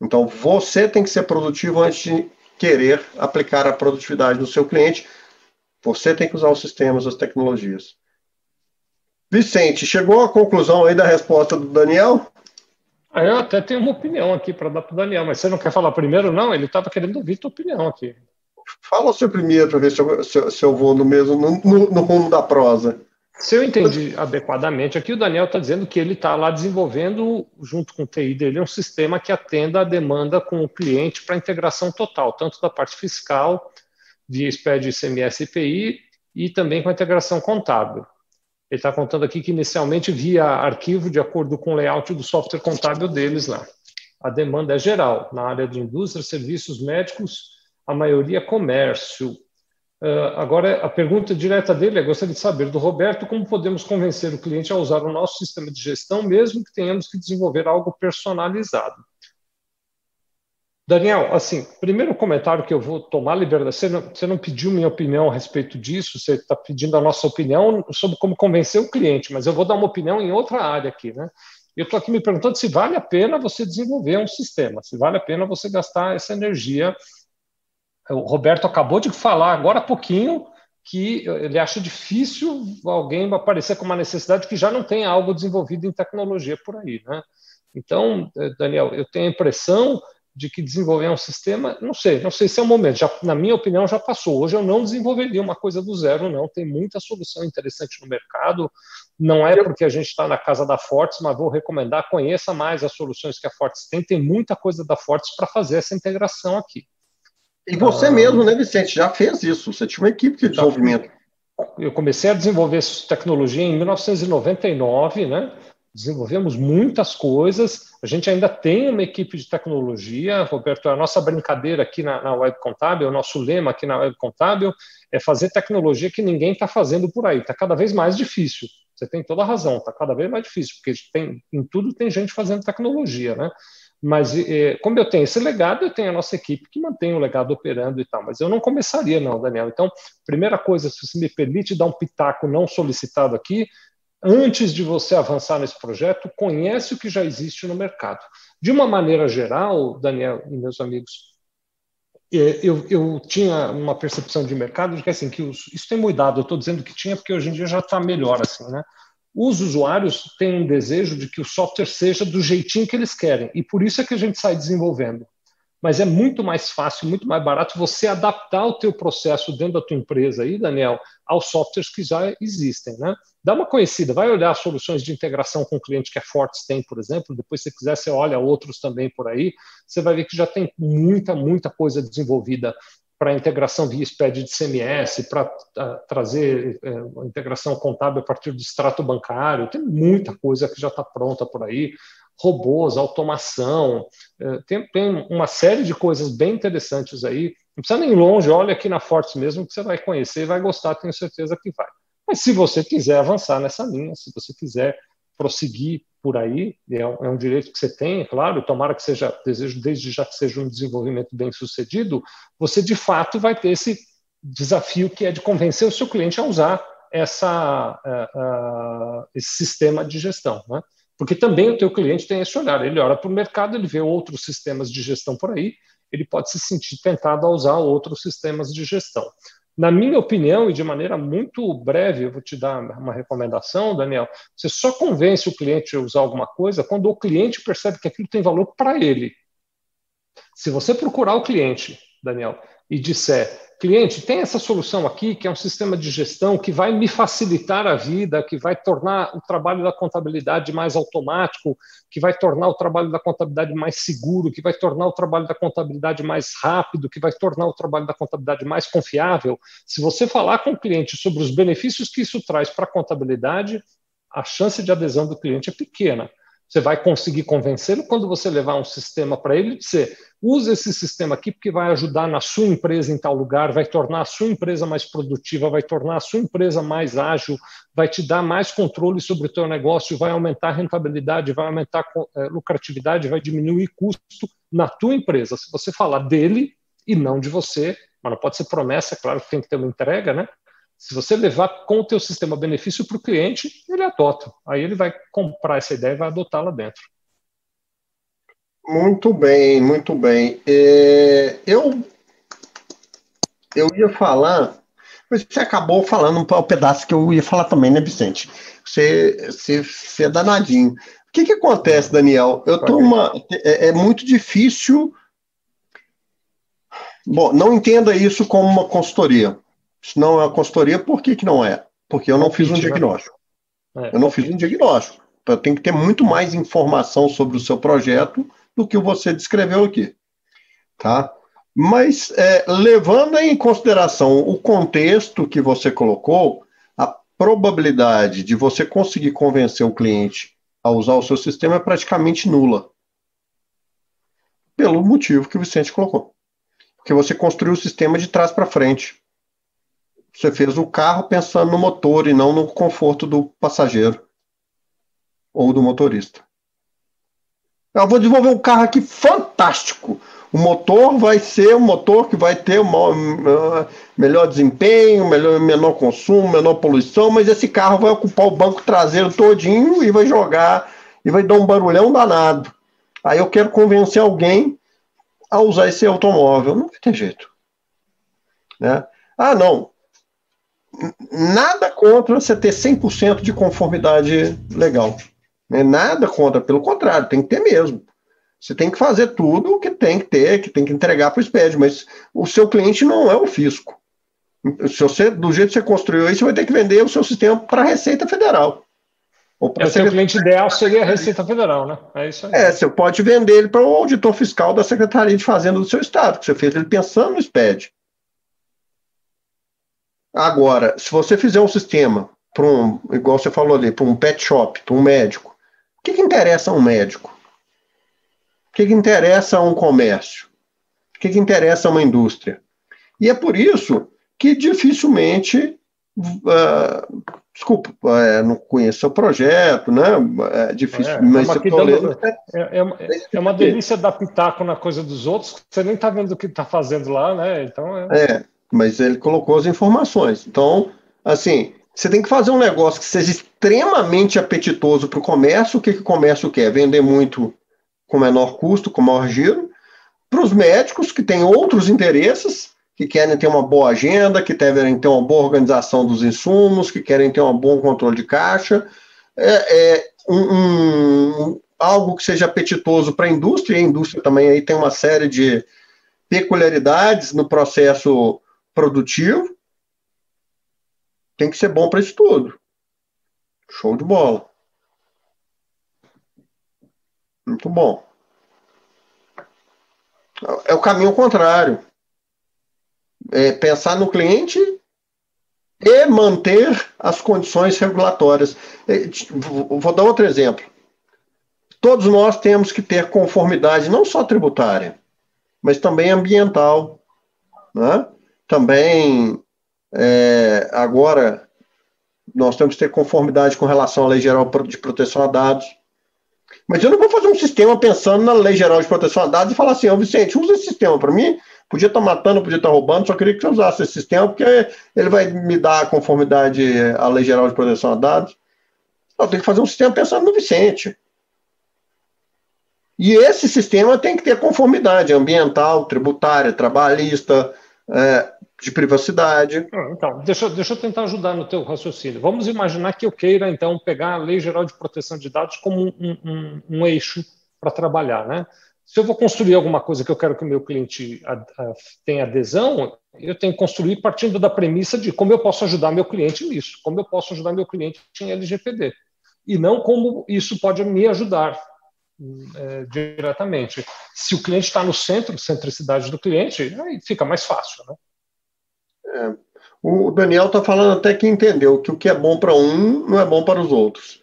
Então, você tem que ser produtivo antes de querer aplicar a produtividade no seu cliente. Você tem que usar os sistemas, as tecnologias. Vicente, chegou à conclusão aí da resposta do Daniel? Eu até tenho uma opinião aqui para dar para o Daniel, mas você não quer falar primeiro, não? Ele estava querendo ouvir tua opinião aqui. Fala você primeiro para ver se eu, se, se eu, vou no mesmo no, no, no, rumo da prosa. Se eu entendi adequadamente, aqui o Daniel está dizendo que ele está lá desenvolvendo, junto com o TI dele, um sistema que atenda a demanda com o cliente para integração total, tanto da parte fiscal, via SPED, ICMS e IPI, e também com a integração contábil. Ele está contando aqui que inicialmente via arquivo de acordo com o layout do software contábil deles lá. A demanda é geral, na área de indústria, serviços médicos, a maioria comércio. Uh, agora, a pergunta direta dele é: gostaria de saber do Roberto como podemos convencer o cliente a usar o nosso sistema de gestão, mesmo que tenhamos que desenvolver algo personalizado. Daniel, assim, primeiro comentário que eu vou tomar liberdade. Você não, você não pediu minha opinião a respeito disso, você está pedindo a nossa opinião sobre como convencer o cliente, mas eu vou dar uma opinião em outra área aqui, né? Eu estou aqui me perguntando se vale a pena você desenvolver um sistema, se vale a pena você gastar essa energia o Roberto acabou de falar agora há pouquinho que ele acha difícil alguém aparecer com uma necessidade que já não tem algo desenvolvido em tecnologia por aí, né? Então, eh, Daniel, eu tenho a impressão de que desenvolver um sistema, não sei, não sei se é o momento, já, na minha opinião já passou. Hoje eu não desenvolveria uma coisa do zero, não. Tem muita solução interessante no mercado. Não é porque a gente está na casa da Fortes, mas vou recomendar, conheça mais as soluções que a Fortes tem. Tem muita coisa da Fortes para fazer essa integração aqui. E você ah, mesmo, né, Vicente, já fez isso. Você tinha uma equipe de desenvolvimento. Eu comecei a desenvolver tecnologia em 1999, né? Desenvolvemos muitas coisas. A gente ainda tem uma equipe de tecnologia, Roberto. A nossa brincadeira aqui na, na Web Contábil, o nosso lema aqui na Web Contábil é fazer tecnologia que ninguém está fazendo por aí. Está cada vez mais difícil. Você tem toda a razão. Está cada vez mais difícil, porque tem, em tudo tem gente fazendo tecnologia, né? Mas é, como eu tenho esse legado, eu tenho a nossa equipe que mantém o legado operando e tal. Mas eu não começaria, não, Daniel. Então, primeira coisa, se você me permite dar um pitaco não solicitado aqui, antes de você avançar nesse projeto, conhece o que já existe no mercado. De uma maneira geral, Daniel e meus amigos, é, eu, eu tinha uma percepção de mercado de que assim que os, isso tem mudado. Eu estou dizendo que tinha porque hoje em dia já está melhor assim, né? Os usuários têm um desejo de que o software seja do jeitinho que eles querem, e por isso é que a gente sai desenvolvendo. Mas é muito mais fácil, muito mais barato você adaptar o teu processo dentro da tua empresa aí, Daniel, aos softwares que já existem, né? Dá uma conhecida, vai olhar soluções de integração com o cliente que a Fortes tem, por exemplo, depois se quiser você olha outros também por aí, você vai ver que já tem muita, muita coisa desenvolvida para integração via SPED de CMS, para uh, trazer uh, integração contábil a partir do extrato bancário, tem muita coisa que já está pronta por aí, robôs, automação, uh, tem, tem, uma série de coisas bem interessantes aí. Não precisa nem longe, olha aqui na Fortes mesmo que você vai conhecer e vai gostar, tenho certeza que vai. Mas se você quiser avançar nessa linha, se você quiser prosseguir por aí, é um, é um, direito que você tem, é claro, tomara que seja, desejo desde já que seja um desenvolvimento bem sucedido, você de fato vai ter esse desafio que é de convencer o seu cliente a usar essa, uh, uh, esse sistema de gestão. Né? Porque também o teu cliente tem esse olhar, ele olha para o mercado, ele vê outros sistemas de gestão por aí, ele pode se sentir tentado a usar outros sistemas de gestão. Na minha opinião, e de maneira muito breve, eu vou te dar uma recomendação, Daniel. Você só convence o cliente a usar alguma coisa quando o cliente percebe que aquilo tem valor para ele. Se você procurar o cliente, Daniel, e disser: cliente, tem essa solução aqui, que é um sistema de gestão que vai me facilitar a vida, que vai tornar o trabalho da contabilidade mais automático, que vai tornar o trabalho da contabilidade mais seguro, que vai tornar o trabalho da contabilidade mais rápido, que vai tornar o trabalho da contabilidade mais confiável. Se você falar com o cliente sobre os benefícios que isso traz para a contabilidade, a chance de adesão do cliente é pequena. Você vai conseguir convencê-lo quando você levar um sistema para ele e dizer: use esse sistema aqui porque vai ajudar na sua empresa em tal lugar, vai tornar a sua empresa mais produtiva, vai tornar a sua empresa mais ágil, vai te dar mais controle sobre o teu negócio, vai aumentar a rentabilidade, vai aumentar a eh, lucratividade, vai diminuir custo na tua empresa. Se você falar dele e não de você, mas não pode ser promessa, é claro que tem que ter uma entrega, né? Se você levar com o teu sistema benefício para o cliente, ele adota. Aí ele vai comprar essa ideia e vai adotar lá dentro. Muito bem, muito bem. É, eu, eu ia falar, mas você acabou falando um pedaço que eu ia falar também, né, Vicente? Você, você, você é danadinho. O que, que acontece, Daniel? Eu tô uma, é, é muito difícil. Bom, não entenda isso como uma consultoria. Se não é uma consultoria, por que, que não é? Porque eu não fiz um diagnóstico. É, eu não fiz um diagnóstico. Eu tenho que ter muito mais informação sobre o seu projeto do que você descreveu aqui. Tá? Mas, é, levando em consideração o contexto que você colocou, a probabilidade de você conseguir convencer o cliente a usar o seu sistema é praticamente nula. Pelo motivo que o Vicente colocou. Porque você construiu o sistema de trás para frente. Você fez o carro pensando no motor e não no conforto do passageiro ou do motorista. Eu vou desenvolver um carro aqui fantástico. O motor vai ser um motor que vai ter um melhor desempenho, melhor, menor consumo, menor poluição, mas esse carro vai ocupar o banco traseiro todinho e vai jogar e vai dar um barulhão danado. Aí eu quero convencer alguém a usar esse automóvel. Não ter jeito. Né? Ah, não nada contra você ter 100% de conformidade legal. Né? Nada contra, pelo contrário, tem que ter mesmo. Você tem que fazer tudo o que tem que ter, que tem que entregar para o SPED, mas o seu cliente não é o fisco. Se você, do jeito que você construiu isso, você vai ter que vender o seu sistema para a Receita Federal. Ou é, o seu cliente ideal seria a Receita Federal, né? É isso aí. É, você pode vender ele para o auditor fiscal da Secretaria de Fazenda do seu estado, que você fez ele pensando no SPED. Agora, se você fizer um sistema para um, igual você falou ali, para um pet shop, para um médico, o que, que interessa a um médico? O que, que interessa a um comércio? O que, que interessa a uma indústria? E é por isso que dificilmente. Uh, desculpa, uh, não conheço o projeto, né? É difícil, é, mas é, dando, é, é, é, é, uma delícia dar pitaco na coisa dos outros, você nem está vendo o que está fazendo lá, né? Então é. Mas ele colocou as informações. Então, assim, você tem que fazer um negócio que seja extremamente apetitoso para o comércio. O que, que o comércio quer? Vender muito com menor custo, com maior giro. Para os médicos, que têm outros interesses, que querem ter uma boa agenda, que querem ter uma boa organização dos insumos, que querem ter um bom controle de caixa. É, é um, um, algo que seja apetitoso para a indústria, e a indústria também aí tem uma série de peculiaridades no processo produtivo, tem que ser bom para isso tudo. Show de bola. Muito bom. É o caminho contrário. É pensar no cliente e manter as condições regulatórias. É, vou dar outro exemplo. Todos nós temos que ter conformidade não só tributária, mas também ambiental. Né? Também, é, agora, nós temos que ter conformidade com relação à Lei Geral de Proteção a Dados. Mas eu não vou fazer um sistema pensando na Lei Geral de Proteção a Dados e falar assim, ô Vicente, usa esse sistema para mim, podia estar tá matando, podia estar tá roubando, só queria que você usasse esse sistema, porque ele vai me dar conformidade à Lei Geral de Proteção a Dados. Eu tenho que fazer um sistema pensando no Vicente. E esse sistema tem que ter conformidade ambiental, tributária, trabalhista, é, de privacidade. Ah, então, deixa, deixa eu tentar ajudar no teu raciocínio. Vamos imaginar que eu queira, então, pegar a Lei Geral de Proteção de Dados como um, um, um eixo para trabalhar, né? Se eu vou construir alguma coisa que eu quero que o meu cliente tenha adesão, eu tenho que construir partindo da premissa de como eu posso ajudar meu cliente nisso, como eu posso ajudar meu cliente em LGPD, e não como isso pode me ajudar é, diretamente. Se o cliente está no centro, centricidade do cliente, aí fica mais fácil, né? É, o Daniel está falando até que entendeu que o que é bom para um não é bom para os outros.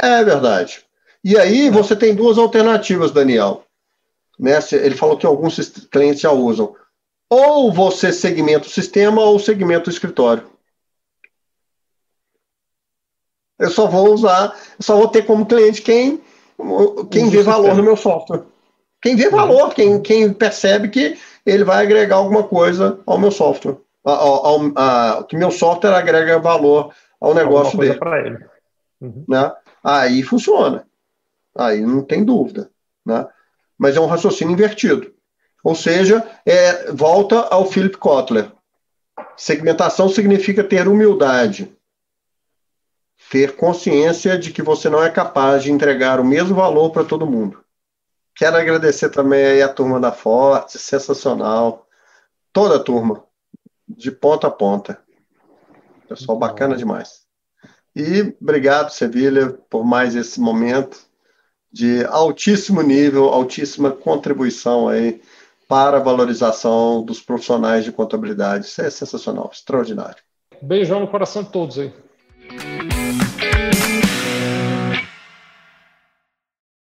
É verdade. E aí você tem duas alternativas, Daniel. Né? Ele falou que alguns clientes já usam. Ou você segmenta o sistema ou segmenta o escritório. Eu só vou usar, eu só vou ter como cliente quem, quem vê valor no meu software. Quem vê valor, quem, quem percebe que ele vai agregar alguma coisa ao meu software. Ao, ao, ao, que meu software agrega valor ao negócio dele. para ele. Uhum. Né? Aí funciona. Aí não tem dúvida. Né? Mas é um raciocínio invertido. Ou seja, é, volta ao Philip Kotler. Segmentação significa ter humildade. Ter consciência de que você não é capaz de entregar o mesmo valor para todo mundo. Quero agradecer também aí a turma da Forte, sensacional. Toda a turma, de ponta a ponta. Pessoal Muito bacana bom. demais. E obrigado, Sevilha, por mais esse momento de altíssimo nível, altíssima contribuição aí para a valorização dos profissionais de contabilidade. Isso é sensacional, extraordinário. Beijão no coração de todos aí.